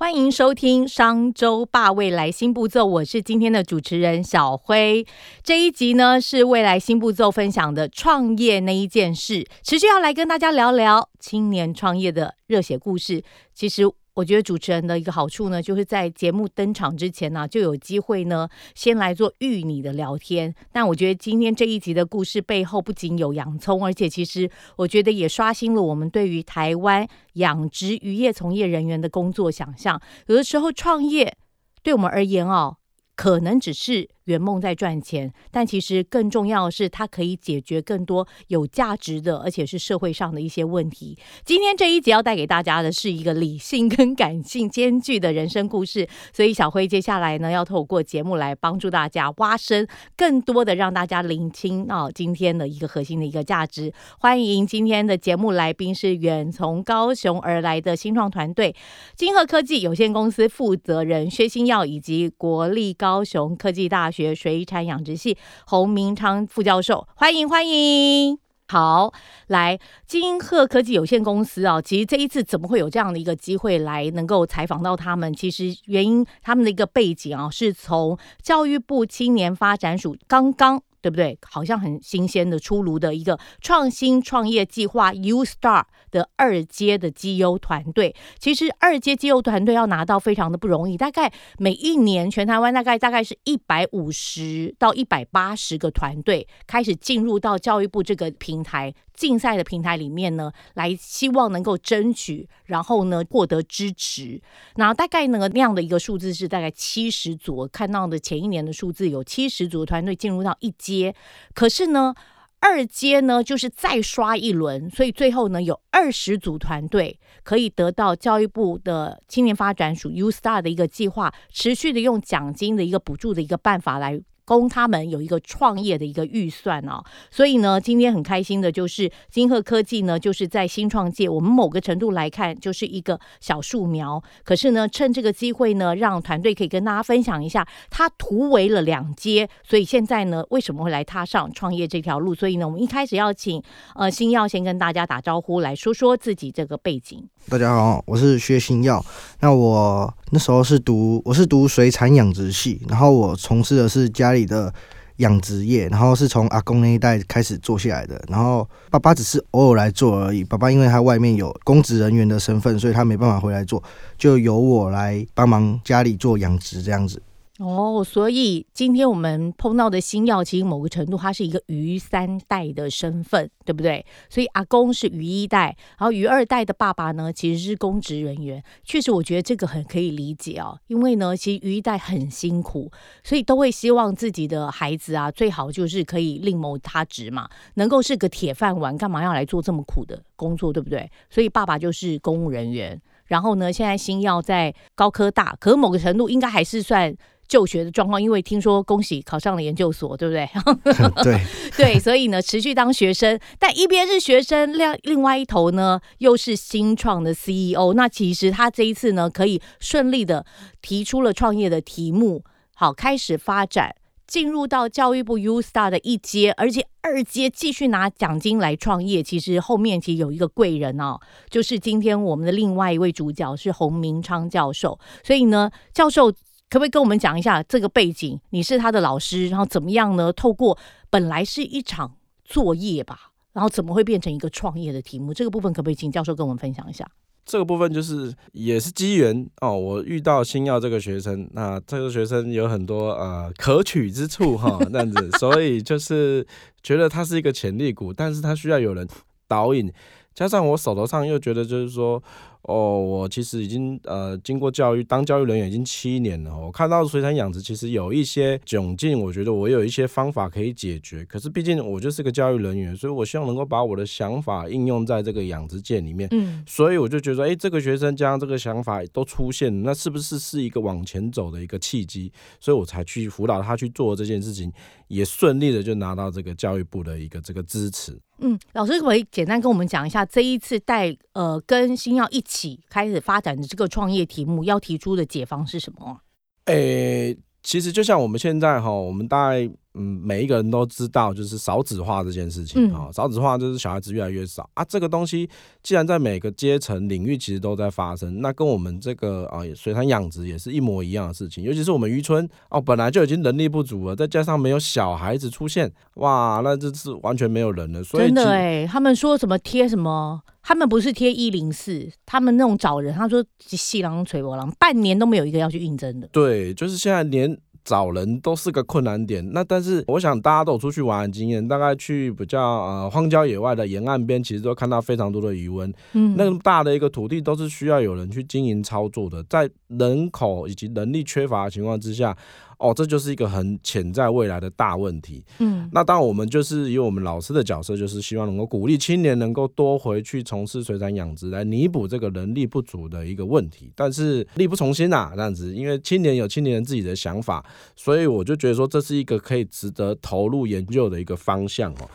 欢迎收听商周霸未来新步骤，我是今天的主持人小辉。这一集呢是未来新步骤分享的创业那一件事，持续要来跟大家聊聊青年创业的热血故事。其实。我觉得主持人的一个好处呢，就是在节目登场之前呢，就有机会呢，先来做预拟的聊天。但我觉得今天这一集的故事背后，不仅有洋葱，而且其实我觉得也刷新了我们对于台湾养殖渔业从业人员的工作想象。有的时候创业对我们而言哦，可能只是。圆梦在赚钱，但其实更重要的是，它可以解决更多有价值的，而且是社会上的一些问题。今天这一集要带给大家的是一个理性跟感性兼具的人生故事，所以小辉接下来呢，要透过节目来帮助大家挖深更多的，让大家聆听啊，今天的一个核心的一个价值。欢迎今天的节目来宾是远从高雄而来的新创团队金鹤科技有限公司负责人薛新耀，以及国立高雄科技大学。水产养殖系洪明昌副教授，欢迎欢迎。好，来金鹤科技有限公司啊，其实这一次怎么会有这样的一个机会来能够采访到他们？其实原因他们的一个背景啊，是从教育部青年发展署刚刚。对不对？好像很新鲜的出炉的一个创新创业计划 U Star 的二阶的绩优团队。其实二阶绩优团队要拿到非常的不容易，大概每一年全台湾大概大概是一百五十到一百八十个团队开始进入到教育部这个平台。竞赛的平台里面呢，来希望能够争取，然后呢获得支持。那大概呢那样的一个数字是大概七十组，看到的前一年的数字有七十组的团队进入到一接，可是呢二阶呢就是再刷一轮，所以最后呢有二十组团队可以得到教育部的青年发展署 U Star 的一个计划，持续的用奖金的一个补助的一个办法来。供他们有一个创业的一个预算哦，所以呢，今天很开心的就是金鹤科技呢，就是在新创界，我们某个程度来看就是一个小树苗。可是呢，趁这个机会呢，让团队可以跟大家分享一下，他突围了两阶，所以现在呢，为什么会来踏上创业这条路？所以呢，我们一开始要请呃新耀先跟大家打招呼，来说说自己这个背景。大家好，我是薛新耀。那我那时候是读，我是读水产养殖系，然后我从事的是家里的养殖业，然后是从阿公那一代开始做下来的。然后爸爸只是偶尔来做而已。爸爸因为他外面有公职人员的身份，所以他没办法回来做，就由我来帮忙家里做养殖这样子。哦，所以今天我们碰到的新药，其实某个程度它是一个鱼三代的身份，对不对？所以阿公是鱼一代，然后鱼二代的爸爸呢，其实是公职人员。确实，我觉得这个很可以理解哦，因为呢，其实鱼一代很辛苦，所以都会希望自己的孩子啊，最好就是可以另谋他职嘛，能够是个铁饭碗，干嘛要来做这么苦的工作，对不对？所以爸爸就是公务人员，然后呢，现在新药在高科大，可某个程度应该还是算。就学的状况，因为听说恭喜考上了研究所，对不对？对 对，所以呢，持续当学生，但一边是学生，另另外一头呢，又是新创的 CEO。那其实他这一次呢，可以顺利的提出了创业的题目，好，开始发展，进入到教育部 U Star 的一阶，而且二阶继续拿奖金来创业。其实后面其实有一个贵人哦，就是今天我们的另外一位主角是洪明昌教授。所以呢，教授。可不可以跟我们讲一下这个背景？你是他的老师，然后怎么样呢？透过本来是一场作业吧，然后怎么会变成一个创业的题目？这个部分可不可以请教授跟我们分享一下？这个部分就是也是机缘哦，我遇到新耀这个学生，那这个学生有很多呃可取之处哈，这样子，所以就是觉得他是一个潜力股，但是他需要有人导引，加上我手头上又觉得就是说。哦，我其实已经呃经过教育当教育人员已经七年了，我看到水产养殖其实有一些窘境，我觉得我有一些方法可以解决。可是毕竟我就是个教育人员，所以我希望能够把我的想法应用在这个养殖界里面。嗯，所以我就觉得，哎，这个学生将这个想法都出现，那是不是是一个往前走的一个契机？所以我才去辅导他去做这件事情，也顺利的就拿到这个教育部的一个这个支持。嗯，老师可以简单跟我们讲一下这一次带呃跟新药一起开始发展的这个创业题目要提出的解方是什么？诶，其实就像我们现在哈，我们大概。嗯，每一个人都知道，就是少子化这件事情啊，少子化就是小孩子越来越少啊。这个东西既然在每个阶层领域其实都在发生，那跟我们这个啊水产养殖也是一模一样的事情。尤其是我们渔村哦，本来就已经人力不足了，再加上没有小孩子出现，哇，那这是完全没有人了。所以真的哎，他们说什么贴什么，他们不是贴一零四，他们那种找人，他说细狼垂波狼，半年都没有一个要去应征的。对，就是现在连。找人都是个困难点，那但是我想大家都有出去玩的经验，大概去比较呃荒郊野外的沿岸边，其实都看到非常多的余温。嗯，那么大的一个土地都是需要有人去经营操作的，在人口以及能力缺乏的情况之下。哦，这就是一个很潜在未来的大问题。嗯，那当然我们就是以我们老师的角色，就是希望能够鼓励青年能够多回去从事水产养殖，来弥补这个人力不足的一个问题。但是力不从心呐，这样子，因为青年有青年人自己的想法，所以我就觉得说这是一个可以值得投入研究的一个方向哦。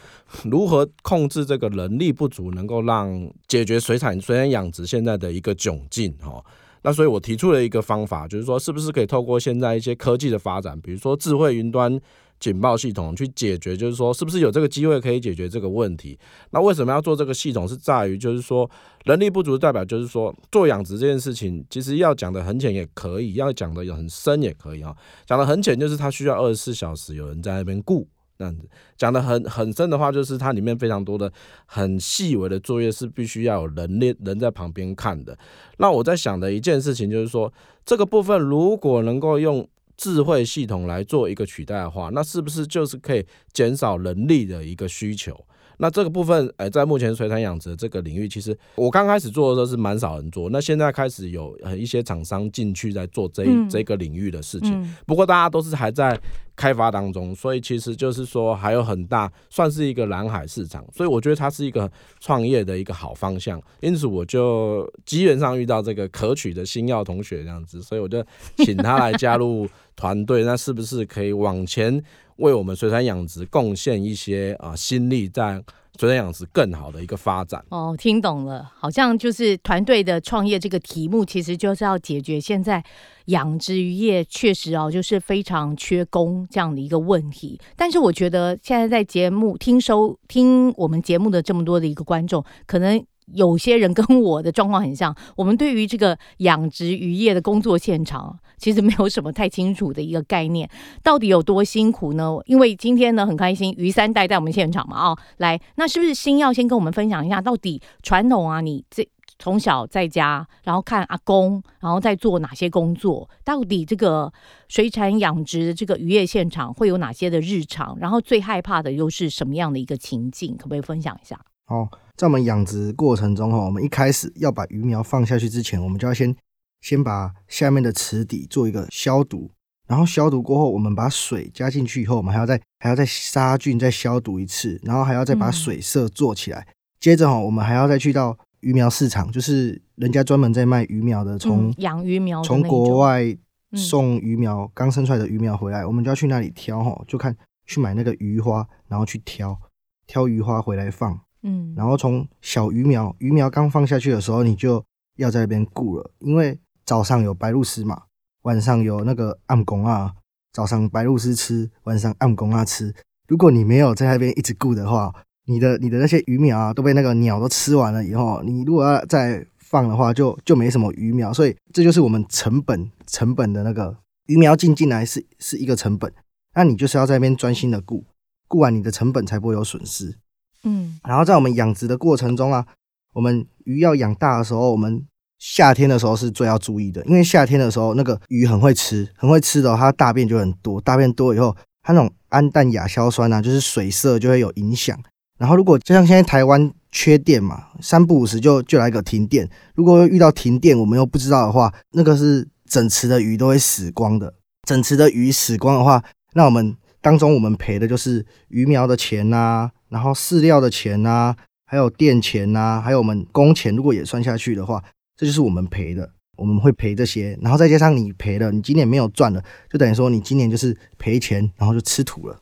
如何控制这个人力不足，能够让解决水产水产养殖现在的一个窘境哦。那所以，我提出了一个方法，就是说，是不是可以透过现在一些科技的发展，比如说智慧云端警报系统，去解决，就是说，是不是有这个机会可以解决这个问题？那为什么要做这个系统？是在于，就是说，人力不足代表，就是说，做养殖这件事情，其实要讲的很浅也可以，要讲的很深也可以啊。讲的很浅，就是它需要二十四小时有人在那边顾。这样子讲的很很深的话，就是它里面非常多的很细微的作业是必须要有人力人在旁边看的。那我在想的一件事情就是说，这个部分如果能够用智慧系统来做一个取代的话，那是不是就是可以减少人力的一个需求？那这个部分，哎，在目前水产养殖这个领域，其实我刚开始做的时候是蛮少人做，那现在开始有一些厂商进去在做这这个领域的事情。不过大家都是还在开发当中，所以其实就是说还有很大，算是一个蓝海市场。所以我觉得它是一个创业的一个好方向。因此我就机缘上遇到这个可取的新药同学这样子，所以我就请他来加入团队。那是不是可以往前？为我们水产养殖贡献一些啊心力，在水产养殖更好的一个发展。哦，听懂了，好像就是团队的创业这个题目，其实就是要解决现在养殖渔业确实哦，就是非常缺工这样的一个问题。但是我觉得现在在节目听收听我们节目的这么多的一个观众，可能。有些人跟我的状况很像，我们对于这个养殖渔业的工作现场，其实没有什么太清楚的一个概念，到底有多辛苦呢？因为今天呢很开心，于三代在我们现场嘛，哦，来，那是不是新要先跟我们分享一下，到底传统啊，你这从小在家，然后看阿公，然后在做哪些工作？到底这个水产养殖的这个渔业现场会有哪些的日常？然后最害怕的又是什么样的一个情境？可不可以分享一下？好。在我们养殖过程中哈，我们一开始要把鱼苗放下去之前，我们就要先先把下面的池底做一个消毒，然后消毒过后，我们把水加进去以后，我们还要再还要再杀菌，再消毒一次，然后还要再把水色做起来。接着哈，我们还要再去到鱼苗市场，就是人家专门在卖鱼苗的，从养鱼苗从国外送鱼苗刚生出来的鱼苗回来，我们就要去那里挑哈，就看去买那个鱼花，然后去挑挑鱼花回来放。嗯，然后从小鱼苗，鱼苗刚放下去的时候，你就要在那边顾了，因为早上有白鹭鸶嘛，晚上有那个暗公啊，早上白鹭鸶吃，晚上暗公啊吃。如果你没有在那边一直顾的话，你的你的那些鱼苗啊都被那个鸟都吃完了以后，你如果要再放的话，就就没什么鱼苗。所以这就是我们成本成本的那个鱼苗进进来是是一个成本，那你就是要在那边专心的顾，顾完你的成本才不会有损失。嗯，然后在我们养殖的过程中啊，我们鱼要养大的时候，我们夏天的时候是最要注意的，因为夏天的时候那个鱼很会吃，很会吃的，它大便就很多，大便多以后，它那种氨氮亚硝酸啊，就是水色就会有影响。然后如果就像现在台湾缺电嘛，三不五时就就来个停电。如果遇到停电，我们又不知道的话，那个是整池的鱼都会死光的。整池的鱼死光的话，那我们当中我们赔的就是鱼苗的钱呐，然后饲料的钱呐，还有电钱呐，还有我们工钱，如果也算下去的话，这就是我们赔的。我们会赔这些，然后再加上你赔了，你今年没有赚了，就等于说你今年就是赔钱，然后就吃土了。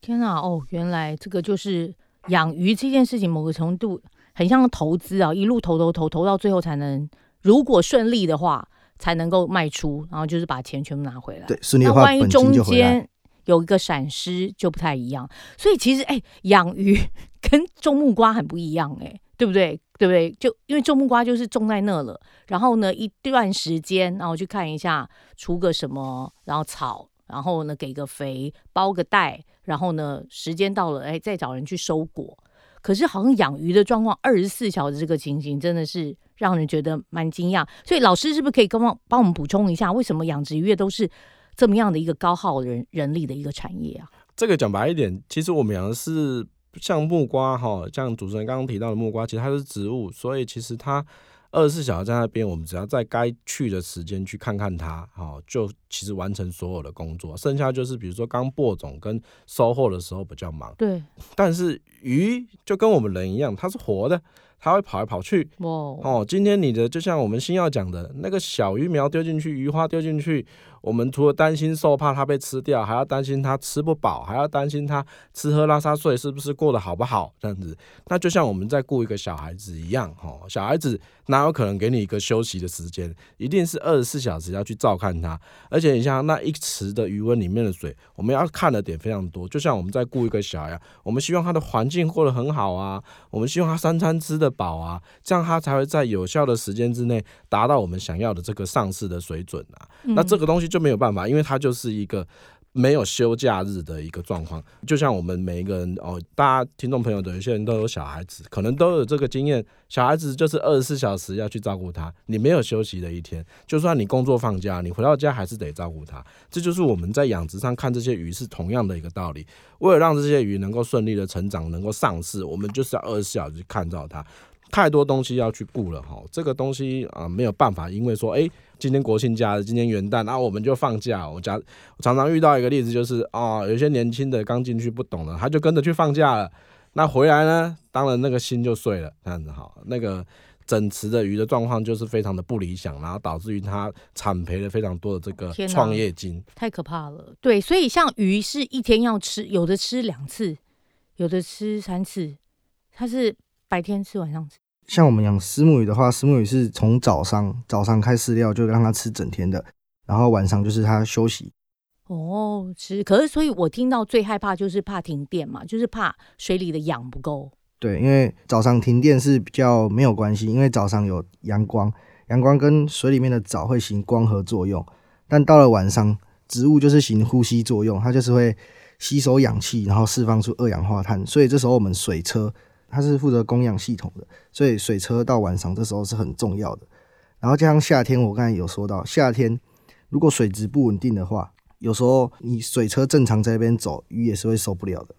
天啊，哦，原来这个就是养鱼这件事情，某个程度很像投资啊，一路投投投投到最后才能，如果顺利的话，才能够卖出，然后就是把钱全部拿回来。对，顺利的话，万一中间有一个闪失就不太一样。所以其实，哎，养鱼 跟种木瓜很不一样，哎，对不对？对不对？就因为种木瓜就是种在那了，然后呢，一段时间，然后去看一下出个什么，然后草，然后呢给个肥，包个袋，然后呢时间到了，哎，再找人去收果。可是好像养鱼的状况，二十四小时这个情形真的是让人觉得蛮惊讶。所以老师是不是可以跟我帮我们补充一下，为什么养殖渔业都是这么样的一个高耗人人力的一个产业啊？这个讲白一点，其实我们讲的是。像木瓜哈，像主持人刚刚提到的木瓜，其实它是植物，所以其实它二十四小时在那边，我们只要在该去的时间去看看它，哈，就其实完成所有的工作。剩下就是比如说刚播种跟收获的时候比较忙。对。但是鱼就跟我们人一样，它是活的，它会跑来跑去。哦。今天你的就像我们新要讲的那个小鱼苗丢进去，鱼花丢进去。我们除了担心受怕它被吃掉，还要担心它吃不饱，还要担心它吃喝拉撒睡是不是过得好不好这样子。那就像我们在雇一个小孩子一样，哦，小孩子哪有可能给你一个休息的时间？一定是二十四小时要去照看他。而且你像那一池的余温里面的水，我们要看的点非常多。就像我们在雇一个小孩，我们希望他的环境过得很好啊，我们希望他三餐吃得饱啊，这样他才会在有效的时间之内达到我们想要的这个上市的水准啊。那这个东西就。没有办法，因为它就是一个没有休假日的一个状况。就像我们每一个人哦，大家听众朋友的有些人都有小孩子，可能都有这个经验。小孩子就是二十四小时要去照顾他，你没有休息的一天。就算你工作放假，你回到家还是得照顾他。这就是我们在养殖上看这些鱼是同样的一个道理。为了让这些鱼能够顺利的成长，能够上市，我们就是要二十四小时去看到它。太多东西要去顾了哈，这个东西啊没有办法，因为说哎。今天国庆假日，今天元旦，然后我们就放假。我家常常遇到一个例子，就是啊，有些年轻的刚进去不懂了，他就跟着去放假了。那回来呢，当然那个心就碎了，这样子哈。那个整池的鱼的状况就是非常的不理想，然后导致于他惨赔了非常多的这个创业金，太可怕了。对，所以像鱼是一天要吃，有的吃两次，有的吃三次，它是白天吃，晚上吃。像我们养丝木鱼的话，丝木鱼是从早上早上开饲料就让它吃整天的，然后晚上就是它休息。哦，是，可是所以我听到最害怕就是怕停电嘛，就是怕水里的氧不够。对，因为早上停电是比较没有关系，因为早上有阳光，阳光跟水里面的藻会行光合作用，但到了晚上，植物就是行呼吸作用，它就是会吸收氧气，然后释放出二氧化碳，所以这时候我们水车。它是负责供氧系统的，所以水车到晚上这时候是很重要的。然后加上夏天，我刚才有说到，夏天如果水质不稳定的话，有时候你水车正常在那边走，鱼也是会受不了的。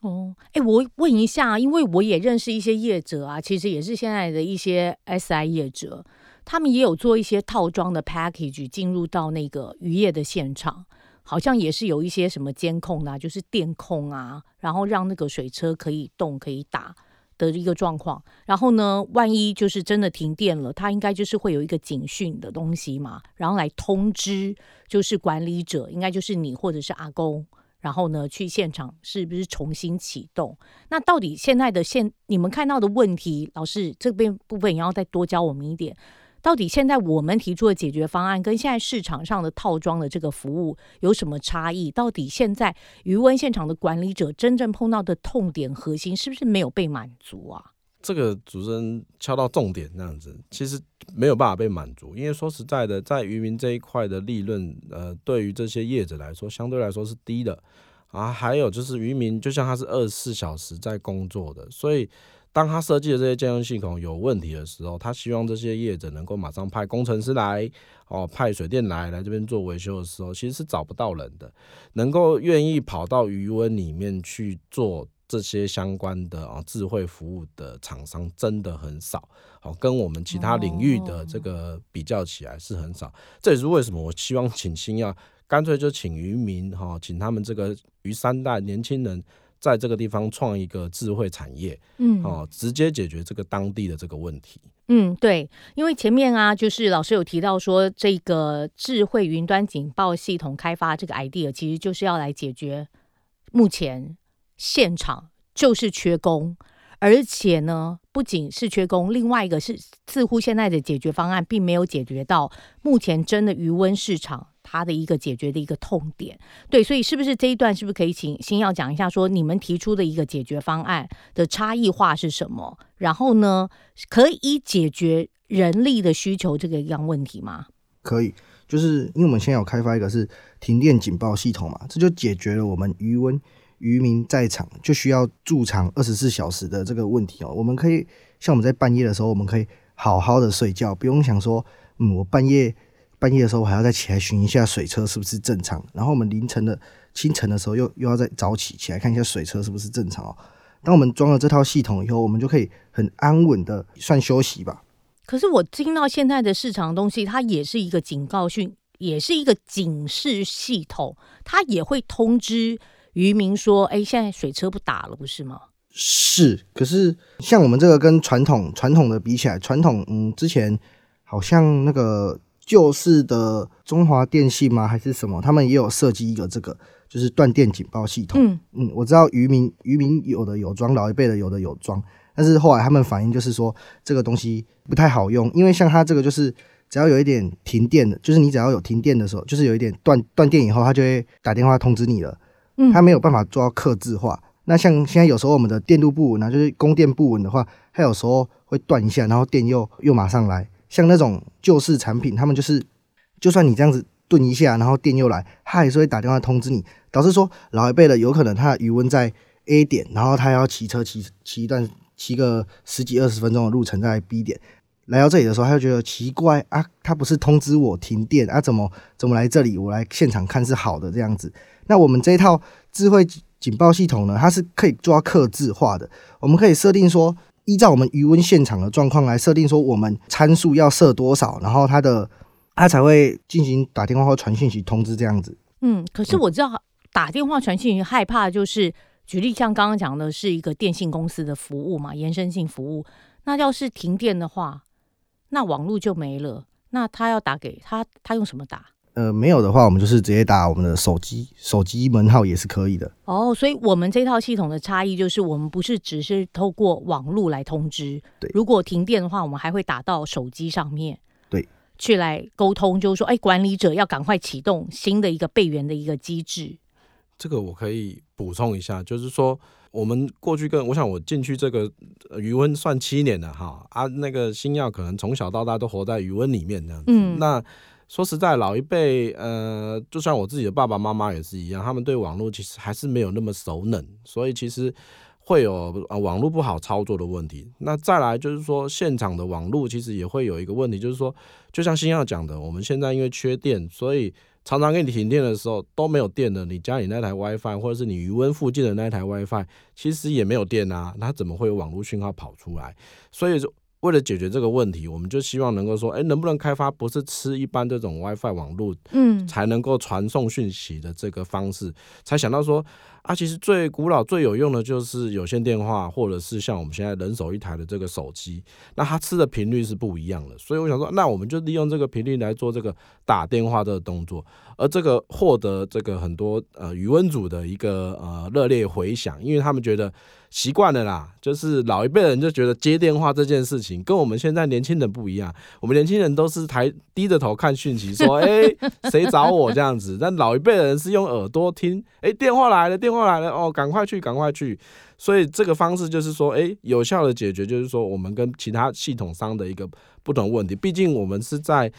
哦，哎，我问一下，因为我也认识一些业者啊，其实也是现在的一些 SI 业者，他们也有做一些套装的 package 进入到那个渔业的现场。好像也是有一些什么监控啊，就是电控啊，然后让那个水车可以动可以打的一个状况。然后呢，万一就是真的停电了，它应该就是会有一个警讯的东西嘛，然后来通知就是管理者，应该就是你或者是阿公，然后呢去现场是不是重新启动？那到底现在的现你们看到的问题，老师这边部分也要再多教我们一点。到底现在我们提出的解决方案跟现在市场上的套装的这个服务有什么差异？到底现在余温现场的管理者真正碰到的痛点核心是不是没有被满足啊？这个主持人敲到重点，这样子其实没有办法被满足，因为说实在的，在渔民这一块的利润，呃，对于这些业者来说，相对来说是低的啊。还有就是渔民，就像他是二十四小时在工作的，所以。当他设计的这些监控系统有问题的时候，他希望这些业者能够马上派工程师来，哦，派水电来来这边做维修的时候，其实是找不到人的，能够愿意跑到余温里面去做。这些相关的啊智慧服务的厂商真的很少，好跟我们其他领域的这个比较起来是很少。这也是为什么我希望请新要干脆就请渔民哈，请他们这个渔三代年轻人在这个地方创一个智慧产业，嗯，哦，直接解决这个当地的这个问题。嗯，对，因为前面啊，就是老师有提到说，这个智慧云端警报系统开发这个 idea，其实就是要来解决目前现场就是缺工，而且呢，不仅是缺工，另外一个是似乎现在的解决方案并没有解决到目前真的余温市场。它的一个解决的一个痛点，对，所以是不是这一段是不是可以请先要讲一下，说你们提出的一个解决方案的差异化是什么？然后呢，可以解决人力的需求这个样问题吗？可以，就是因为我们现在有开发一个是停电警报系统嘛，这就解决了我们余温渔民在场就需要驻场二十四小时的这个问题哦。我们可以像我们在半夜的时候，我们可以好好的睡觉，不用想说，嗯，我半夜。半夜的时候，我还要再起来巡一下水车是不是正常。然后我们凌晨的清晨的时候，又又要再早起起来看一下水车是不是正常哦。当我们装了这套系统以后，我们就可以很安稳的算休息吧。可是我听到现在的市场东西，它也是一个警告讯，也是一个警示系统，它也会通知渔民说：“哎，现在水车不打了，不是吗？”是。可是像我们这个跟传统传统的比起来，传统嗯，之前好像那个。旧式的中华电信吗？还是什么？他们也有设计一个这个，就是断电警报系统。嗯嗯，我知道渔民渔民有的有装，老一辈的有的有装，但是后来他们反映就是说这个东西不太好用，因为像它这个就是只要有一点停电的，就是你只要有停电的时候，就是有一点断断电以后，它就会打电话通知你了。嗯，它没有办法做到克制化。那像现在有时候我们的电路不稳啊，就是供电不稳的话，它有时候会断一下，然后电又又马上来。像那种旧式产品，他们就是，就算你这样子顿一下，然后电又来，他还是会打电话通知你。导致说老一辈的有可能他的余温在 A 点，然后他要骑车骑骑一段骑个十几二十分钟的路程在 B 点，来到这里的时候，他就觉得奇怪啊，他不是通知我停电啊，怎么怎么来这里？我来现场看是好的这样子。那我们这一套智慧警报系统呢，它是可以做到克制化的，我们可以设定说。依照我们余温现场的状况来设定，说我们参数要设多少，然后它的它才会进行打电话或传讯息通知这样子。嗯，可是我知道打电话传讯息害怕就是，举例像刚刚讲的是一个电信公司的服务嘛，延伸性服务。那要是停电的话，那网络就没了，那他要打给他，他用什么打？呃，没有的话，我们就是直接打我们的手机，手机门号也是可以的。哦，所以我们这套系统的差异就是，我们不是只是透过网络来通知，对，如果停电的话，我们还会打到手机上面，对，去来沟通，就是说，哎，管理者要赶快启动新的一个备援的一个机制。这个我可以补充一下，就是说，我们过去跟我想我进去这个余温算七年了哈，啊，那个新药可能从小到大都活在余温里面这样子，嗯，那。说实在，老一辈，呃，就算我自己的爸爸妈妈也是一样，他们对网络其实还是没有那么熟稔，所以其实会有呃网络不好操作的问题。那再来就是说，现场的网络其实也会有一个问题，就是说，就像新耀讲的，我们现在因为缺电，所以常常给你停电的时候都没有电了。你家里那台 WiFi 或者是你余温附近的那台 WiFi，其实也没有电啊，它怎么会有网络讯号跑出来？所以说。为了解决这个问题，我们就希望能够说，哎，能不能开发不是吃一般这种 WiFi 网络，嗯，才能够传送讯息的这个方式，才想到说，啊，其实最古老、最有用的就是有线电话，或者是像我们现在人手一台的这个手机，那它吃的频率是不一样的，所以我想说，那我们就利用这个频率来做这个打电话这个动作，而这个获得这个很多呃语文组的一个呃热烈回响，因为他们觉得。习惯了啦，就是老一辈人就觉得接电话这件事情跟我们现在年轻人不一样。我们年轻人都是抬低着头看讯息，说哎谁找我这样子。但老一辈人是用耳朵听，哎电话来了，电话来了，哦赶快去，赶快去。所以这个方式就是说，哎有效的解决就是说我们跟其他系统商的一个不同问题。毕竟我们是在。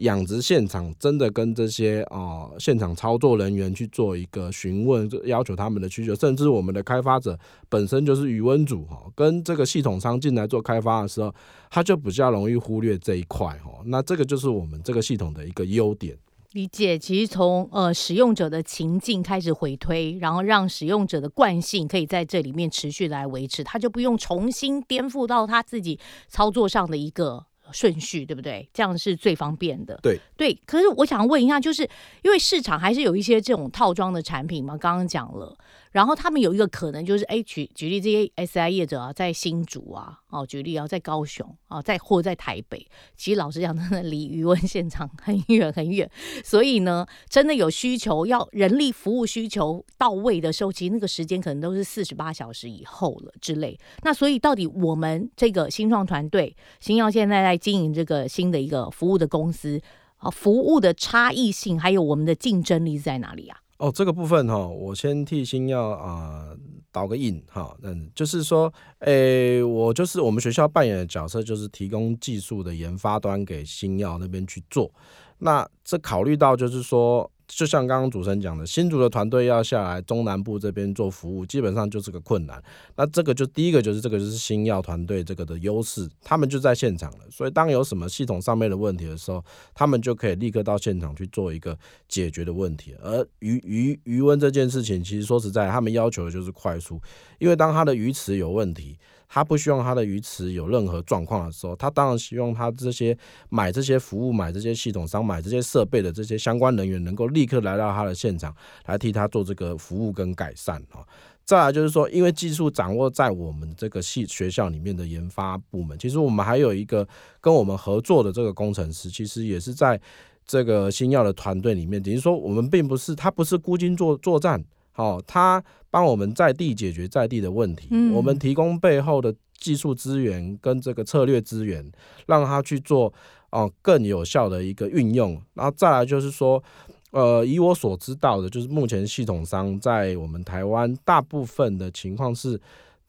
养殖现场真的跟这些啊现场操作人员去做一个询问，要求他们的需求，甚至我们的开发者本身就是余温组哈，跟这个系统商进来做开发的时候，他就比较容易忽略这一块哈。那这个就是我们这个系统的一个优点。理解，其实从呃使用者的情境开始回推，然后让使用者的惯性可以在这里面持续来维持，他就不用重新颠覆到他自己操作上的一个顺序，对不对？这样是最方便的。对对，可是我想问一下，就是因为市场还是有一些这种套装的产品嘛，刚刚讲了。然后他们有一个可能就是，哎，举举例这些 SI 业者啊，在新竹啊，哦，举例啊，在高雄啊，在或在台北，其实老实讲，真的离余温现场很远很远。所以呢，真的有需求要人力服务需求到位的时候，其实那个时间可能都是四十八小时以后了之类。那所以到底我们这个新创团队，新耀现在在经营这个新的一个服务的公司啊，服务的差异性还有我们的竞争力在哪里啊？哦，这个部分哈，我先替星耀啊导个印哈，嗯，就是说，诶，我就是我们学校扮演的角色，就是提供技术的研发端给新耀那边去做。那这考虑到就是说。就像刚刚主持人讲的，新竹的团队要下来中南部这边做服务，基本上就是个困难。那这个就第一个就是这个就是新药团队这个的优势，他们就在现场了。所以当有什么系统上面的问题的时候，他们就可以立刻到现场去做一个解决的问题。而鱼鱼鱼温这件事情，其实说实在，他们要求的就是快速，因为当它的鱼池有问题。他不希望他的鱼池有任何状况的时候，他当然希望他这些买这些服务、买这些系统商、买这些设备的这些相关人员能够立刻来到他的现场，来替他做这个服务跟改善啊。再来就是说，因为技术掌握在我们这个系学校里面的研发部门，其实我们还有一个跟我们合作的这个工程师，其实也是在这个新药的团队里面。等于说，我们并不是他不是孤军作作战。哦，他帮我们在地解决在地的问题，我们提供背后的技术资源跟这个策略资源，让他去做哦更有效的一个运用。然后再来就是说，呃，以我所知道的，就是目前系统商在我们台湾大部分的情况是。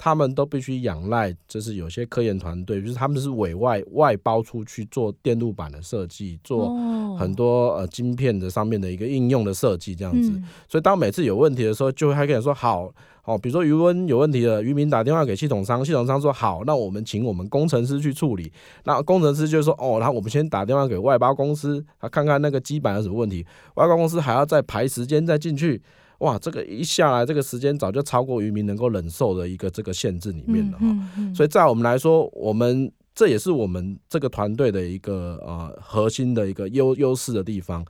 他们都必须仰赖，就是有些科研团队，就是他们是委外外包出去做电路板的设计，做很多呃晶片的上面的一个应用的设计这样子。所以当每次有问题的时候，就会跟你说好，好，比如说余温有问题了，渔民打电话给系统商，系统商说好，那我们请我们工程师去处理。那工程师就说哦，然后我们先打电话给外包公司，他看看那个基板有什么问题，外包公司还要再排时间再进去。哇，这个一下来，这个时间早就超过渔民能够忍受的一个这个限制里面了哈。所以在我们来说，我们这也是我们这个团队的一个呃核心的一个优优势的地方。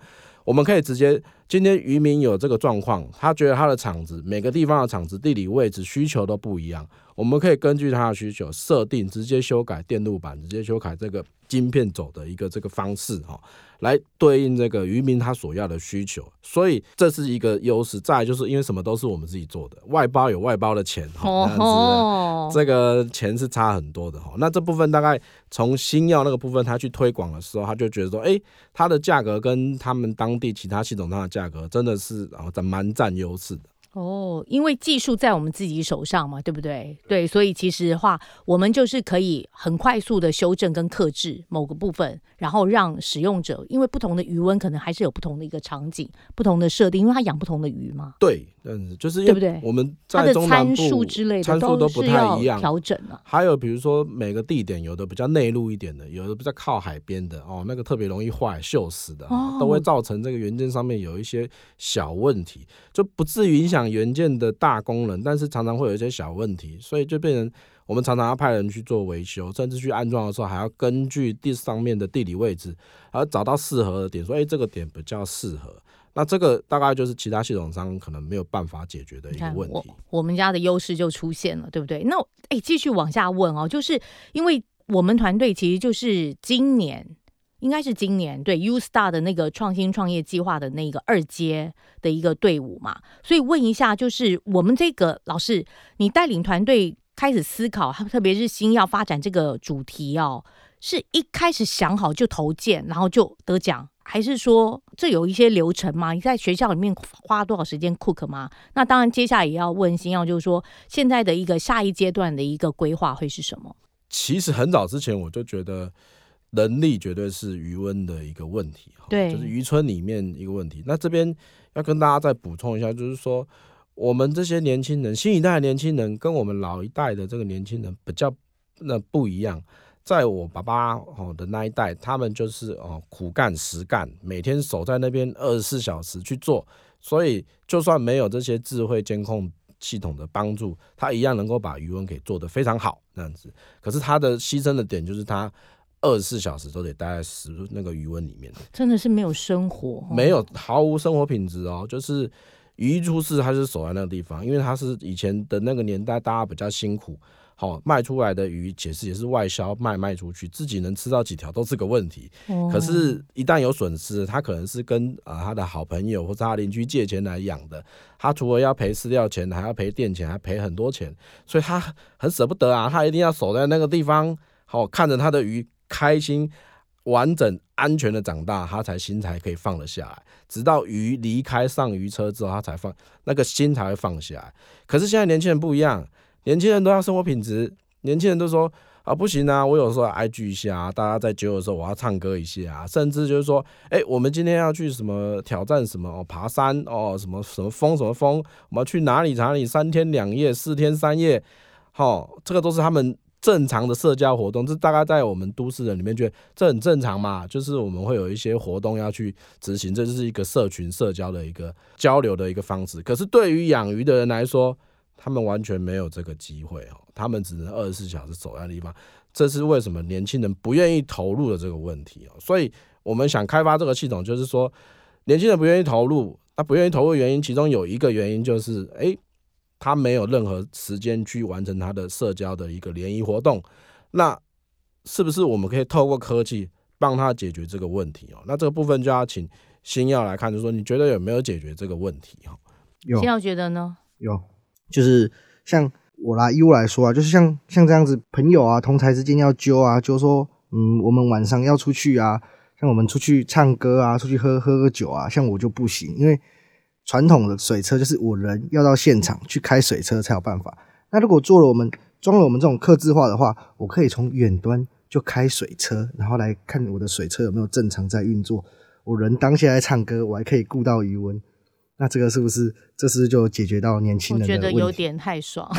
我们可以直接，今天渔民有这个状况，他觉得他的厂子每个地方的厂子地理位置需求都不一样，我们可以根据他的需求设定，直接修改电路板，直接修改这个晶片走的一个这个方式哈。来对应这个渔民他所要的需求，所以这是一个优势。再就是因为什么都是我们自己做的，外包有外包的钱哈，这个钱是差很多的哈。那这部分大概从新药那个部分他去推广的时候，他就觉得说，哎，它的价格跟他们当地其他系统上的价格真的是啊，蛮占优势的。哦，因为技术在我们自己手上嘛，对不对？对，所以其实的话，我们就是可以很快速的修正跟克制某个部分，然后让使用者，因为不同的余温可能还是有不同的一个场景、不同的设定，因为它养不同的鱼嘛。对，嗯，就是对不对？我们它的参数之类的参数都不太一样，调整了。还有比如说每个地点，有的比较内陆一点的，有的比较靠海边的哦，那个特别容易坏、锈死的，都会造成这个元件上面有一些小问题，就不至于影响元件的。大功能，但是常常会有一些小问题，所以就变成我们常常要派人去做维修，甚至去安装的时候，还要根据地上面的地理位置，而找到适合的点，说哎，这个点比较适合。那这个大概就是其他系统商可能没有办法解决的一个问题。我我们家的优势就出现了，对不对？那哎，继续往下问哦，就是因为我们团队其实就是今年。应该是今年对 U Star 的那个创新创业计划的那个二阶的一个队伍嘛，所以问一下，就是我们这个老师，你带领团队开始思考，特别是新要发展这个主题哦，是一开始想好就投件，然后就得奖，还是说这有一些流程吗？你在学校里面花多少时间 cook 吗？那当然，接下来也要问新耀，就是说现在的一个下一阶段的一个规划会是什么？其实很早之前我就觉得。能力绝对是余温的一个问题，对，就是渔村里面一个问题。那这边要跟大家再补充一下，就是说我们这些年轻人，新一代的年轻人跟我们老一代的这个年轻人比较那不一样。在我爸爸哦的那一代，他们就是哦苦干实干，每天守在那边二十四小时去做，所以就算没有这些智慧监控系统的帮助，他一样能够把余温给做得非常好那样子。可是他的牺牲的点就是他二十四小时都得待在食那个余温里面，真的是没有生活，没有毫无生活品质哦，就是鱼一出事他是守在那个地方，因为他是以前的那个年代，大家比较辛苦。好卖出来的鱼，其实也是外销卖卖出去，自己能吃到几条都是个问题。可是，一旦有损失，他可能是跟啊他的好朋友或者他邻居借钱来养的，他除了要赔饲料钱，还要赔电钱，还赔很多钱，所以他很舍不得啊，他一定要守在那个地方，好看着他的鱼开心、完整、安全的长大，他才心才可以放得下来。直到鱼离开上鱼车之后，他才放那个心才会放下来。可是现在年轻人不一样。年轻人都要生活品质，年轻人都说啊不行啊，我有时候哀聚一下，大家在酒的时候我要唱歌一下，啊甚至就是说，哎，我们今天要去什么挑战什么哦，爬山哦，什么什么峰什么峰，我们要去哪里哪里三天两夜四天三夜，好，这个都是他们正常的社交活动，这大概在我们都市人里面觉得这很正常嘛，就是我们会有一些活动要去执行，这就是一个社群社交的一个交流的一个方式。可是对于养鱼的人来说，他们完全没有这个机会哦，他们只能二十四小时守在地方，这是为什么年轻人不愿意投入的这个问题哦。所以我们想开发这个系统，就是说年轻人不愿意投入，那不愿意投入原因，其中有一个原因就是，诶，他没有任何时间去完成他的社交的一个联谊活动。那是不是我们可以透过科技帮他解决这个问题哦？那这个部分就要请星耀来看，就说你觉得有没有解决这个问题哈？有，星耀觉得呢？有。就是像我啦，以我来说啊，就是像像这样子，朋友啊，同台之间要揪啊，就说，嗯，我们晚上要出去啊，像我们出去唱歌啊，出去喝喝个酒啊，像我就不行，因为传统的水车就是我人要到现场去开水车才有办法。那如果做了我们装了我们这种刻字化的话，我可以从远端就开水车，然后来看我的水车有没有正常在运作。我人当下在唱歌，我还可以顾到余温。那这个是不是这是就解决到年轻人的我觉得有点太爽。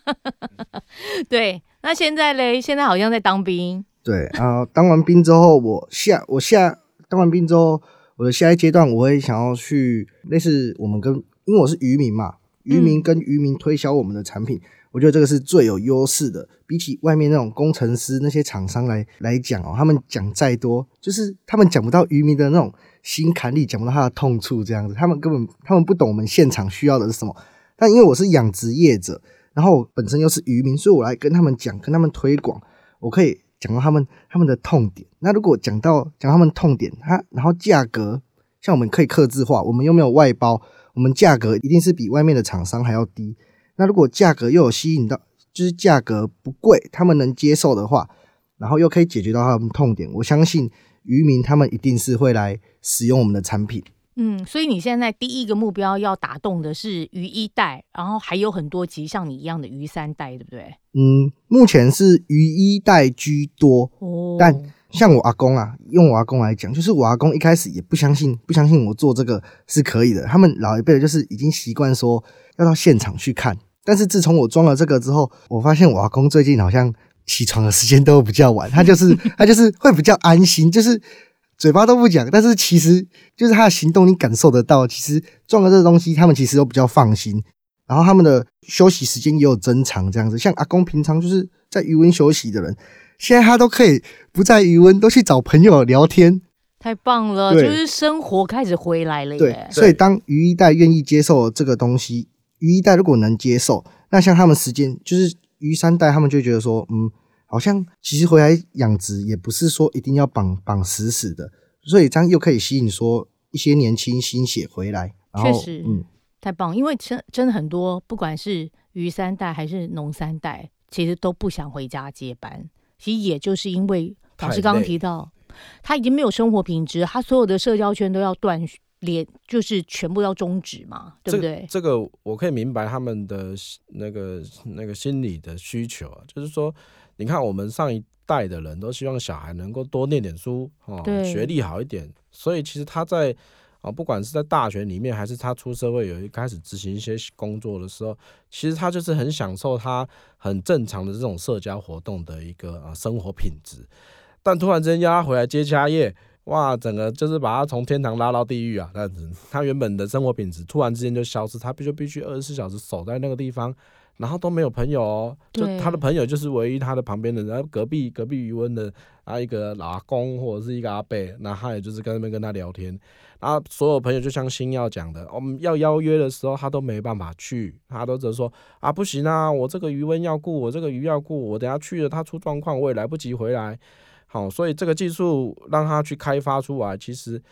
对，那现在嘞？现在好像在当兵。对啊，当完兵之后，我下我下当完兵之后，我的下一阶段我会想要去类似我们跟，因为我是渔民嘛，渔民跟渔民推销我们的产品，我觉得这个是最有优势的。比起外面那种工程师那些厂商来来讲哦，他们讲再多，就是他们讲不到渔民的那种。心坎里讲不到他的痛处，这样子，他们根本他们不懂我们现场需要的是什么。但因为我是养殖业者，然后本身又是渔民，所以我来跟他们讲，跟他们推广，我可以讲到他们他们的痛点。那如果讲到讲他们痛点，他然后价格，像我们可以克制化，我们又没有外包，我们价格一定是比外面的厂商还要低。那如果价格又有吸引到，就是价格不贵，他们能接受的话，然后又可以解决到他们痛点，我相信。渔民他们一定是会来使用我们的产品。嗯，所以你现在第一个目标要打动的是鱼一代，然后还有很多集像你一样的鱼三代，对不对？嗯，目前是鱼一代居多。哦，但像我阿公啊，用我阿公来讲，就是我阿公一开始也不相信，不相信我做这个是可以的。他们老一辈的就是已经习惯说要到现场去看，但是自从我装了这个之后，我发现我阿公最近好像。起床的时间都比较晚，他就是 他就是会比较安心，就是嘴巴都不讲，但是其实就是他的行动你感受得到。其实撞了这个东西，他们其实都比较放心，然后他们的休息时间也有增长，这样子。像阿公平常就是在余温休息的人，现在他都可以不在余温，都去找朋友聊天，太棒了，就是生活开始回来了。对，所以当余一代愿意接受这个东西，余一代如果能接受，那像他们时间就是余三代，他们就觉得说，嗯。好像其实回来养殖也不是说一定要绑绑死死的，所以这样又可以吸引说一些年轻心血回来。确实，嗯，太棒，因为真真的很多，不管是鱼三代还是农三代，其实都不想回家接班。其实也就是因为老师刚刚提到，他已经没有生活品质，他所有的社交圈都要断。连就是全部要终止嘛，对不对？这个我可以明白他们的那个那个心理的需求啊，就是说，你看我们上一代的人都希望小孩能够多念点书哦，学历好一点，所以其实他在啊，不管是在大学里面，还是他出社会有一开始执行一些工作的时候，其实他就是很享受他很正常的这种社交活动的一个啊生活品质。但突然之间要他回来接家业，哇，整个就是把他从天堂拉到地狱啊！这样子，他原本的生活品质突然之间就消失，他必须必须二十四小时守在那个地方。然后都没有朋友哦，就他的朋友就是唯一他的旁边的人，隔壁隔壁余温的啊一个老阿公或者是一个阿伯，那他也就是跟那边跟他聊天，然后所有朋友就像星耀讲的，我们要邀约的时候他都没办法去，他都只说啊不行啊，我这个余温要顾，我这个鱼要顾，我等下去了他出状况我也来不及回来，好，所以这个技术让他去开发出来，其实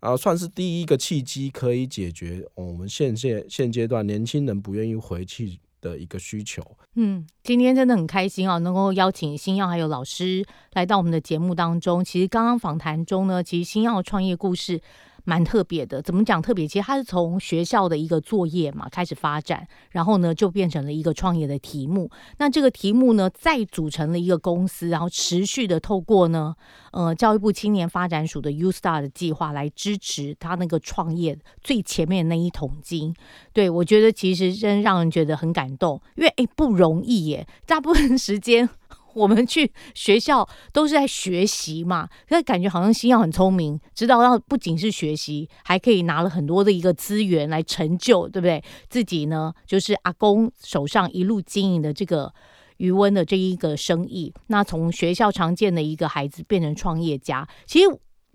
啊算是第一个契机，可以解决我们现现现阶段年轻人不愿意回去。的一个需求，嗯，今天真的很开心啊，能够邀请星耀还有老师来到我们的节目当中。其实刚刚访谈中呢，其实星耀创业故事。蛮特别的，怎么讲特别？其实它是从学校的一个作业嘛开始发展，然后呢就变成了一个创业的题目。那这个题目呢再组成了一个公司，然后持续的透过呢呃教育部青年发展署的 U Star 的计划来支持他那个创业最前面那一桶金。对我觉得其实真让人觉得很感动，因为诶不容易耶，大部分时间。我们去学校都是在学习嘛，那 感觉好像星耀很聪明，知道要不仅是学习，还可以拿了很多的一个资源来成就，对不对？自己呢，就是阿公手上一路经营的这个余温的这一个生意，那从学校常见的一个孩子变成创业家。其实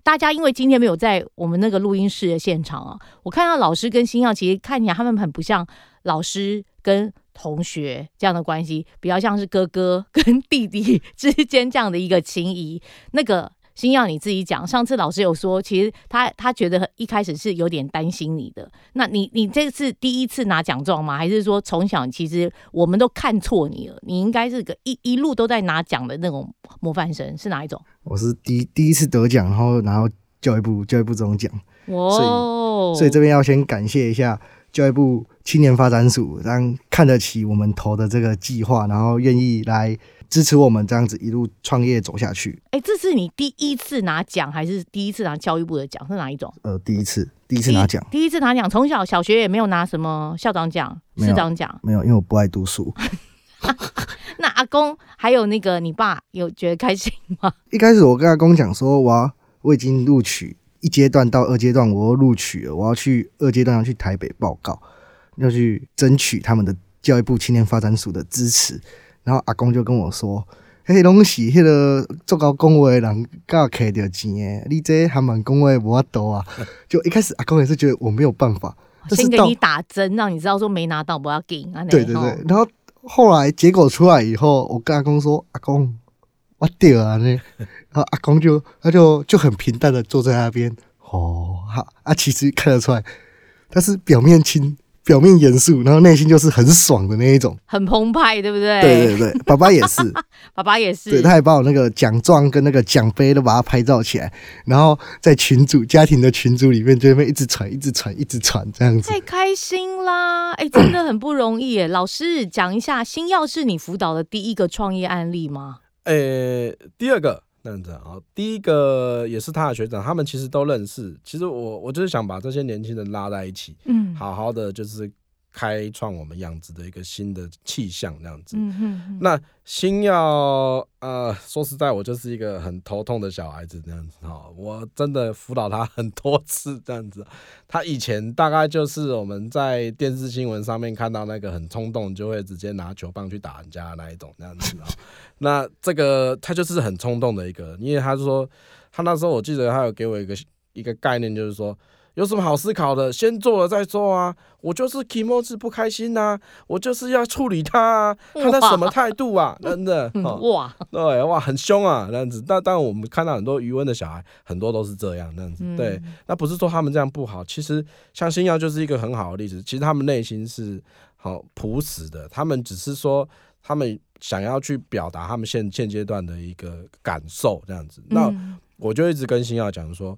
大家因为今天没有在我们那个录音室的现场啊，我看到老师跟星耀，其实看起来他们很不像老师跟。同学这样的关系比较像是哥哥 跟弟弟 之间这样的一个情谊。那个星耀你自己讲，上次老师有说，其实他他觉得一开始是有点担心你的。那你你这次第一次拿奖状吗？还是说从小其实我们都看错你了？你应该是个一一路都在拿奖的那种模范生，是哪一种？我是第第一次得奖，然后然后教育部教育部这种奖。哦，所以这边要先感谢一下。教育部青年发展署让看得起我们投的这个计划，然后愿意来支持我们这样子一路创业走下去。哎，这是你第一次拿奖，还是第一次拿教育部的奖？是哪一种？呃，第一次，第一次拿奖。第一次拿奖，从小小学也没有拿什么校长奖、市长奖，没有，因为我不爱读书。那阿公还有那个你爸有觉得开心吗？一开始我跟阿公讲说，我我已经录取。一阶段到二阶段，我又录取了，我要去二阶段要去台北报告，要去争取他们的教育部青年发展署的支持。然后阿公就跟我说：“嘿，东西，迄个做高工位人刚开到钱诶，你这还蛮工位无多啊。”就一开始阿公也是觉得我没有办法，先给你打针，让你知道说没拿到不要给。对对对，然后后来结果出来以后，我跟阿公说：“阿公。”我屌啊！呢 然后阿公就他就就很平淡的坐在那边，哦，好啊，其实看得出来，他是表面轻，表面严肃，然后内心就是很爽的那一种，很澎湃，对不对？对对对，爸爸也是，爸爸也是，对，他还把我那个奖状跟那个奖杯都把它拍照起来，然后在群组家庭的群组里面就那边一直传，一直传，一直传这样子，太开心啦！哎，真的很不容易耶。老师讲一下，星耀是你辅导的第一个创业案例吗？诶，第二个那样子啊，第一个也是他的学长，他们其实都认识。其实我我就是想把这些年轻人拉在一起，嗯，好好的就是。开创我们样子的一个新的气象，这样子。嗯哼。那星耀，呃，说实在，我就是一个很头痛的小孩子，这样子哈。我真的辅导他很多次，这样子。他以前大概就是我们在电视新闻上面看到那个很冲动，就会直接拿球棒去打人家那一种，那样子啊。那这个他就是很冲动的一个，因为他说他那时候我记得他有给我一个一个概念，就是说。有什么好思考的？先做了再说啊！我就是 Kimoji 不开心呐，我就是要处理他啊！他的什么态度啊？真的 哇，对哇，很凶啊，这样子。但但我们看到很多余温的小孩，很多都是这样，这样子。对，那不是说他们这样不好，其实像星耀就是一个很好的例子。其实他们内心是好朴实的，他们只是说他们想要去表达他们现现阶段的一个感受，这样子。那我就一直跟星耀讲说。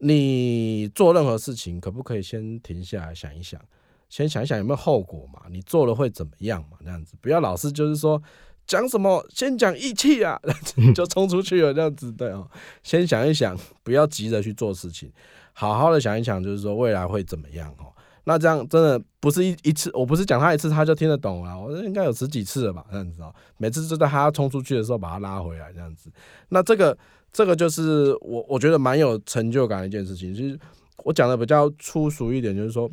你做任何事情，可不可以先停下来想一想，先想一想有没有后果嘛？你做了会怎么样嘛？那样子不要老是就是说讲什么，先讲义气啊，就冲出去了这样子对哦。先想一想，不要急着去做事情，好好的想一想，就是说未来会怎么样哦。那这样真的不是一一次，我不是讲他一次他就听得懂了，我应该有十几次了吧，这样子哦。每次就在他冲出去的时候把他拉回来，这样子。那这个这个就是我我觉得蛮有成就感的一件事情。其实我讲的比较粗俗一点，就是说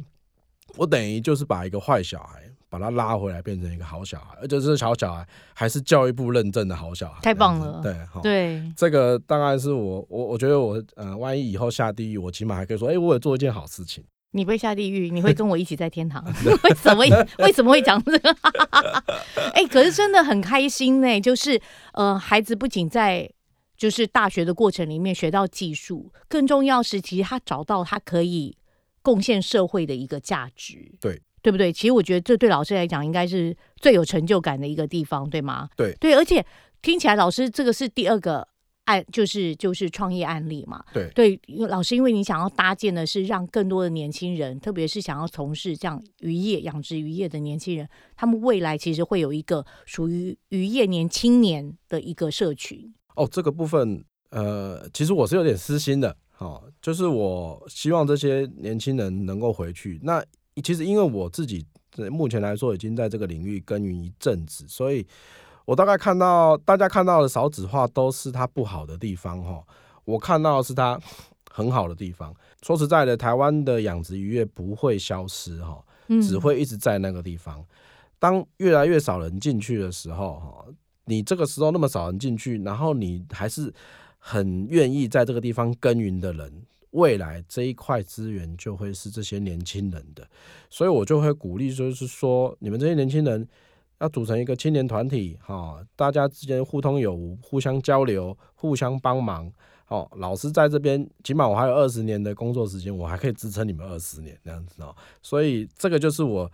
我等于就是把一个坏小孩把他拉回来，变成一个好小孩，而且这小小孩还是教育部认证的好小孩，太棒了。对对，这个大概是我我我觉得我呃，万一以后下地狱，我起码还可以说，哎，我也做一件好事情。你会下地狱，你会跟我一起在天堂？为什么？为什么会讲这个？哎，可是真的很开心呢。就是呃，孩子不仅在就是大学的过程里面学到技术，更重要是其实他找到他可以贡献社会的一个价值。对，对不对？其实我觉得这对老师来讲应该是最有成就感的一个地方，对吗？对对，而且听起来老师这个是第二个。案就是就是创业案例嘛，对对，老师，因为你想要搭建的是让更多的年轻人，特别是想要从事这样渔业、养殖渔业的年轻人，他们未来其实会有一个属于渔业年青年的一个社群。哦，这个部分，呃，其实我是有点私心的，哦，就是我希望这些年轻人能够回去。那其实因为我自己目前来说已经在这个领域耕耘一阵子，所以。我大概看到大家看到的少子化都是它不好的地方哈，我看到的是它很好的地方。说实在的，台湾的养殖渔业不会消失哈，只会一直在那个地方。当越来越少人进去的时候哈，你这个时候那么少人进去，然后你还是很愿意在这个地方耕耘的人，未来这一块资源就会是这些年轻人的。所以我就会鼓励，就是说你们这些年轻人。要组成一个青年团体，哈，大家之间互通有无，互相交流，互相帮忙。哦，老师在这边，起码我还有二十年的工作时间，我还可以支撑你们二十年这样子哦。所以这个就是我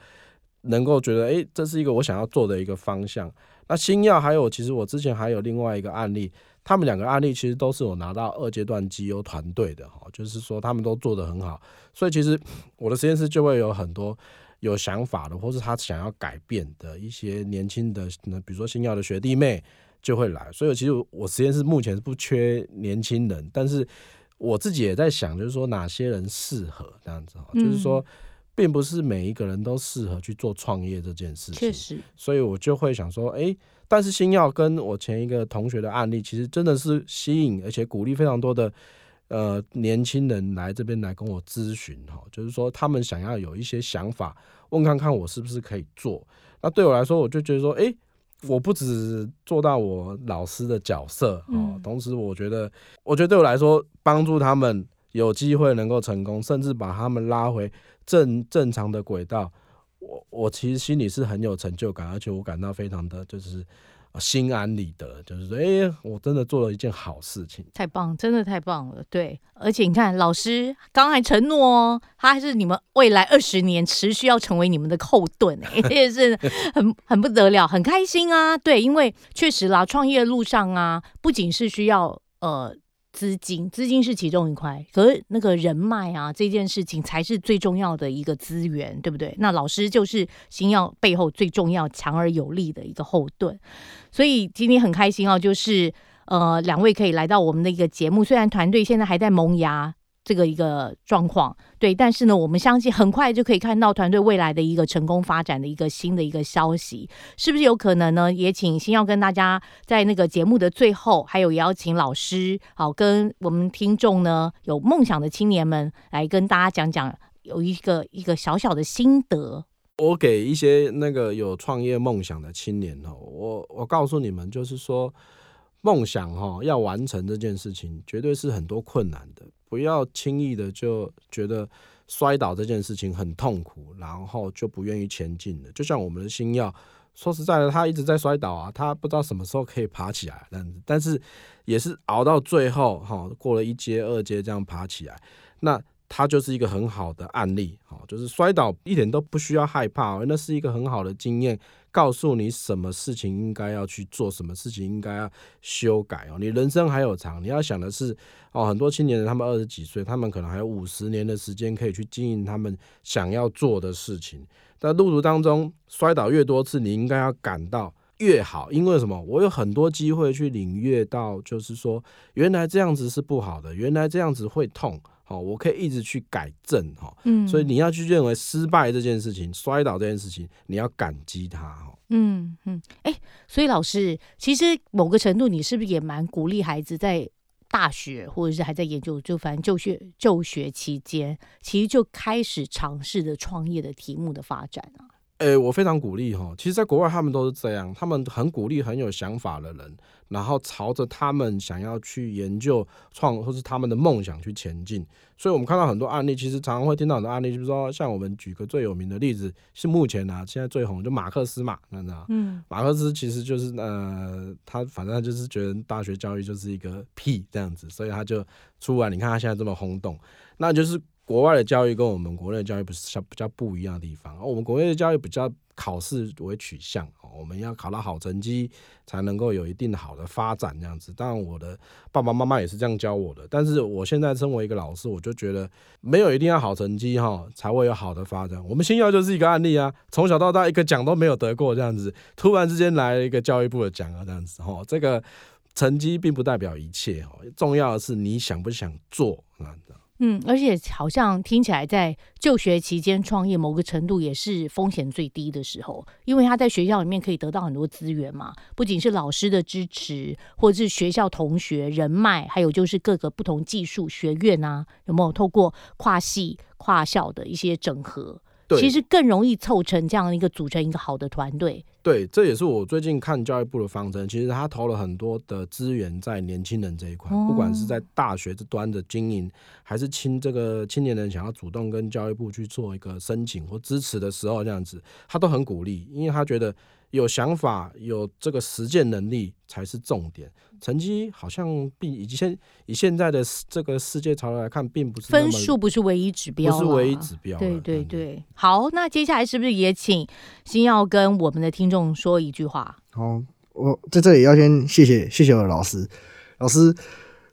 能够觉得，哎，这是一个我想要做的一个方向。那新药还有，其实我之前还有另外一个案例，他们两个案例其实都是我拿到二阶段绩优团队的，哈，就是说他们都做得很好。所以其实我的实验室就会有很多。有想法的，或是他想要改变的一些年轻的，那比如说新药的学弟妹就会来。所以其实我实验室目前是不缺年轻人，但是我自己也在想，就是说哪些人适合这样子哈，就是说并不是每一个人都适合去做创业这件事情。确实，所以我就会想说，哎，但是星耀跟我前一个同学的案例，其实真的是吸引而且鼓励非常多的。呃，年轻人来这边来跟我咨询哈，就是说他们想要有一些想法，问看看我是不是可以做。那对我来说，我就觉得说，哎，我不止做到我老师的角色哦，同时我觉得，我觉得对我来说，帮助他们有机会能够成功，甚至把他们拉回正正常的轨道，我我其实心里是很有成就感，而且我感到非常的就是。心安理得，就是说，哎，我真的做了一件好事情，太棒，真的太棒了。对，而且你看，老师刚才承诺哦，他还是你们未来二十年持续要成为你们的后盾，哎，也是很很不得了，很开心啊。对，因为确实啦，创业路上啊，不仅是需要呃。资金，资金是其中一块，可是那个人脉啊，这件事情才是最重要的一个资源，对不对？那老师就是星耀背后最重要、强而有力的一个后盾，所以今天很开心哦，就是呃，两位可以来到我们的一个节目，虽然团队现在还在萌芽。这个一个状况，对，但是呢，我们相信很快就可以看到团队未来的一个成功发展的一个新的一个消息，是不是有可能呢？也请先要跟大家在那个节目的最后，还有邀请老师，好，跟我们听众呢有梦想的青年们来跟大家讲讲，有一个一个小小的心得。我给一些那个有创业梦想的青年哦，我我告诉你们，就是说梦想哈要完成这件事情，绝对是很多困难的。不要轻易的就觉得摔倒这件事情很痛苦，然后就不愿意前进了。就像我们的星耀，说实在的，他一直在摔倒啊，他不知道什么时候可以爬起来，但但是也是熬到最后，哈，过了一阶、二阶这样爬起来，那。他就是一个很好的案例，好，就是摔倒一点都不需要害怕，那是一个很好的经验，告诉你什么事情应该要去做，什么事情应该要修改哦。你人生还有长，你要想的是哦，很多青年人他们二十几岁，他们可能还有五十年的时间可以去经营他们想要做的事情。在路途当中摔倒越多次，你应该要感到越好，因为什么？我有很多机会去领略到，就是说原来这样子是不好的，原来这样子会痛。好，我可以一直去改正哈。嗯，所以你要去认为失败这件事情、摔倒这件事情，你要感激他哈。嗯嗯，哎，所以老师，其实某个程度，你是不是也蛮鼓励孩子在大学或者是还在研究，就反正就学就学期间，其实就开始尝试着创业的题目的发展啊？诶，我非常鼓励哈。其实，在国外他们都是这样，他们很鼓励很有想法的人，然后朝着他们想要去研究创或是他们的梦想去前进。所以我们看到很多案例，其实常常会听到很多案例，就是说，像我们举个最有名的例子，是目前啊现在最红就马克思嘛，那那嗯，马克思其实就是呃，他反正就是觉得大学教育就是一个屁这样子，所以他就出来。你看他现在这么轰动，那就是。国外的教育跟我们国内的教育不是像比较不一样的地方，我们国内的教育比较考试为取向，我们要考到好成绩才能够有一定好的发展这样子。当然，我的爸爸妈妈也是这样教我的，但是我现在身为一个老师，我就觉得没有一定要好成绩哈才会有好的发展。我们新耀就是一个案例啊，从小到大一个奖都没有得过这样子，突然之间来了一个教育部的奖啊这样子哈，这个成绩并不代表一切哈，重要的是你想不想做啊。嗯，而且好像听起来在就学期间创业，某个程度也是风险最低的时候，因为他在学校里面可以得到很多资源嘛，不仅是老师的支持，或者是学校同学人脉，还有就是各个不同技术学院啊，有没有透过跨系跨校的一些整合？其实更容易凑成这样一个组成一个好的团队。对，这也是我最近看教育部的方针。其实他投了很多的资源在年轻人这一块，不管是在大学这端的经营，还是青这个青年人想要主动跟教育部去做一个申请或支持的时候，这样子他都很鼓励，因为他觉得。有想法、有这个实践能力才是重点。成绩好像并以现以现在的这个世界潮流来看，并不是分数不是唯一指标，不是唯一指标。对对对，好，那接下来是不是也请星耀跟我们的听众说一句话？好，我在这里要先谢谢谢谢我的老师，老师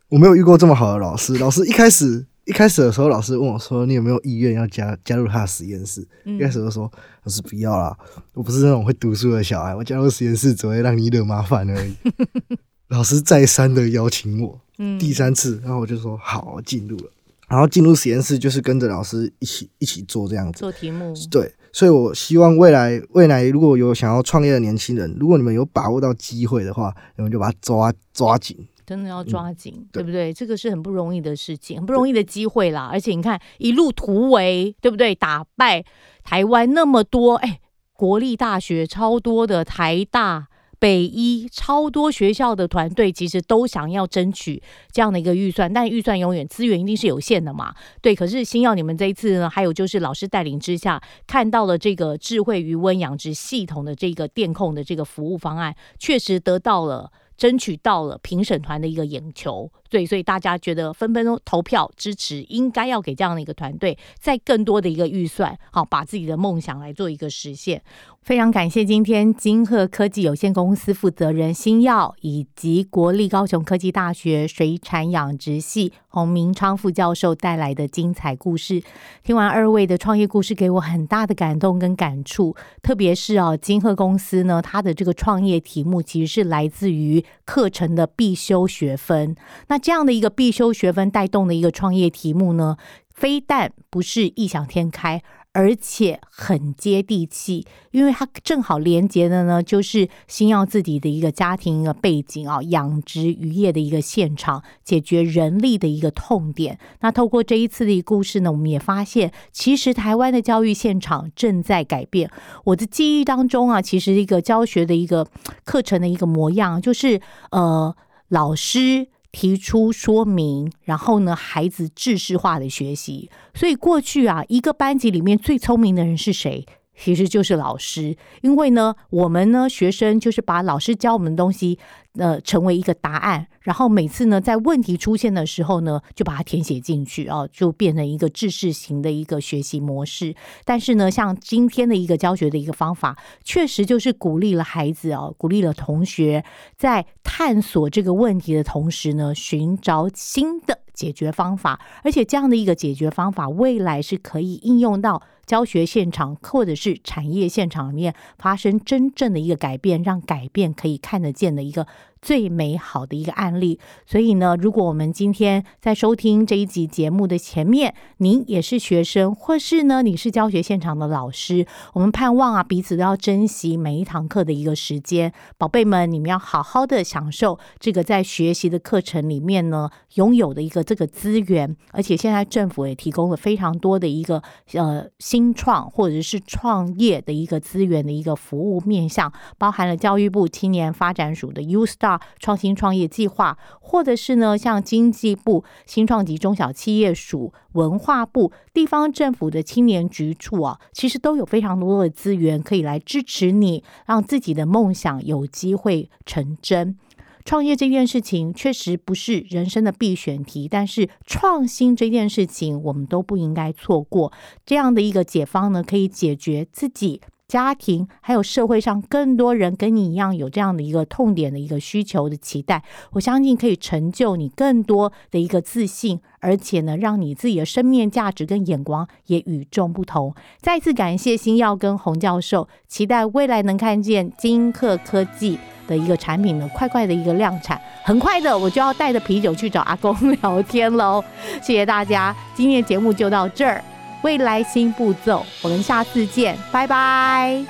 我没有遇过这么好的老师。老师一开始。一开始的时候，老师问我说：“你有没有意愿要加加入他的实验室？”一开始就说：“老师不要啦，我不是那种会读书的小孩，我加入实验室只会让你惹麻烦而已。”老师再三的邀请我，第三次，然后我就说：“好，进入了。”然后进入实验室就是跟着老师一起一起做这样子做题目。对，所以我希望未来未来如果有想要创业的年轻人，如果你们有把握到机会的话，你们就把它抓抓紧。真的要抓紧，对不对？这个是很不容易的事情，很不容易的机会啦。而且你看，一路突围，对不对？打败台湾那么多，哎，国立大学超多的，台大、北医超多学校的团队，其实都想要争取这样的一个预算，但预算永远资源一定是有限的嘛。对，可是星耀你们这一次呢，还有就是老师带领之下，看到了这个智慧余温养殖系统的这个电控的这个服务方案，确实得到了。争取到了评审团的一个眼球，对，所以大家觉得纷纷都投票支持，应该要给这样的一个团队再更多的一个预算，好，把自己的梦想来做一个实现。非常感谢今天金鹤科技有限公司负责人新耀，以及国立高雄科技大学水产养殖系洪明昌副教授带来的精彩故事。听完二位的创业故事，给我很大的感动跟感触。特别是啊，金鹤公司呢，它的这个创业题目其实是来自于课程的必修学分。那这样的一个必修学分带动的一个创业题目呢，非但不是异想天开。而且很接地气，因为它正好连接的呢，就是星耀自己的一个家庭一个背景啊，养殖渔业的一个现场，解决人力的一个痛点。那透过这一次的一个故事呢，我们也发现，其实台湾的教育现场正在改变。我的记忆当中啊，其实一个教学的一个课程的一个模样，就是呃，老师。提出说明，然后呢，孩子知识化的学习。所以过去啊，一个班级里面最聪明的人是谁？其实就是老师，因为呢，我们呢学生就是把老师教我们的东西，呃，成为一个答案，然后每次呢在问题出现的时候呢，就把它填写进去啊，就变成一个知识型的一个学习模式。但是呢，像今天的一个教学的一个方法，确实就是鼓励了孩子啊，鼓励了同学在探索这个问题的同时呢，寻找新的解决方法，而且这样的一个解决方法，未来是可以应用到。教学现场或者是产业现场里面发生真正的一个改变，让改变可以看得见的一个最美好的一个案例。所以呢，如果我们今天在收听这一集节目的前面，您也是学生，或是呢你是教学现场的老师，我们盼望啊彼此都要珍惜每一堂课的一个时间，宝贝们，你们要好好的享受这个在学习的课程里面呢拥有的一个这个资源，而且现在政府也提供了非常多的一个呃新新创或者是创业的一个资源的一个服务面向，包含了教育部青年发展署的 U Star 创新创业计划，或者是呢像经济部新创及中小企业署、文化部地方政府的青年局处啊，其实都有非常多的资源可以来支持你，让自己的梦想有机会成真。创业这件事情确实不是人生的必选题，但是创新这件事情我们都不应该错过。这样的一个解方呢，可以解决自己、家庭还有社会上更多人跟你一样有这样的一个痛点的一个需求的期待。我相信可以成就你更多的一个自信，而且呢，让你自己的生命价值跟眼光也与众不同。再次感谢星耀跟洪教授，期待未来能看见金克科技。的一个产品呢，快快的一个量产，很快的我就要带着啤酒去找阿公聊天喽。谢谢大家，今天的节目就到这儿，未来新步骤。我们下次见拜拜。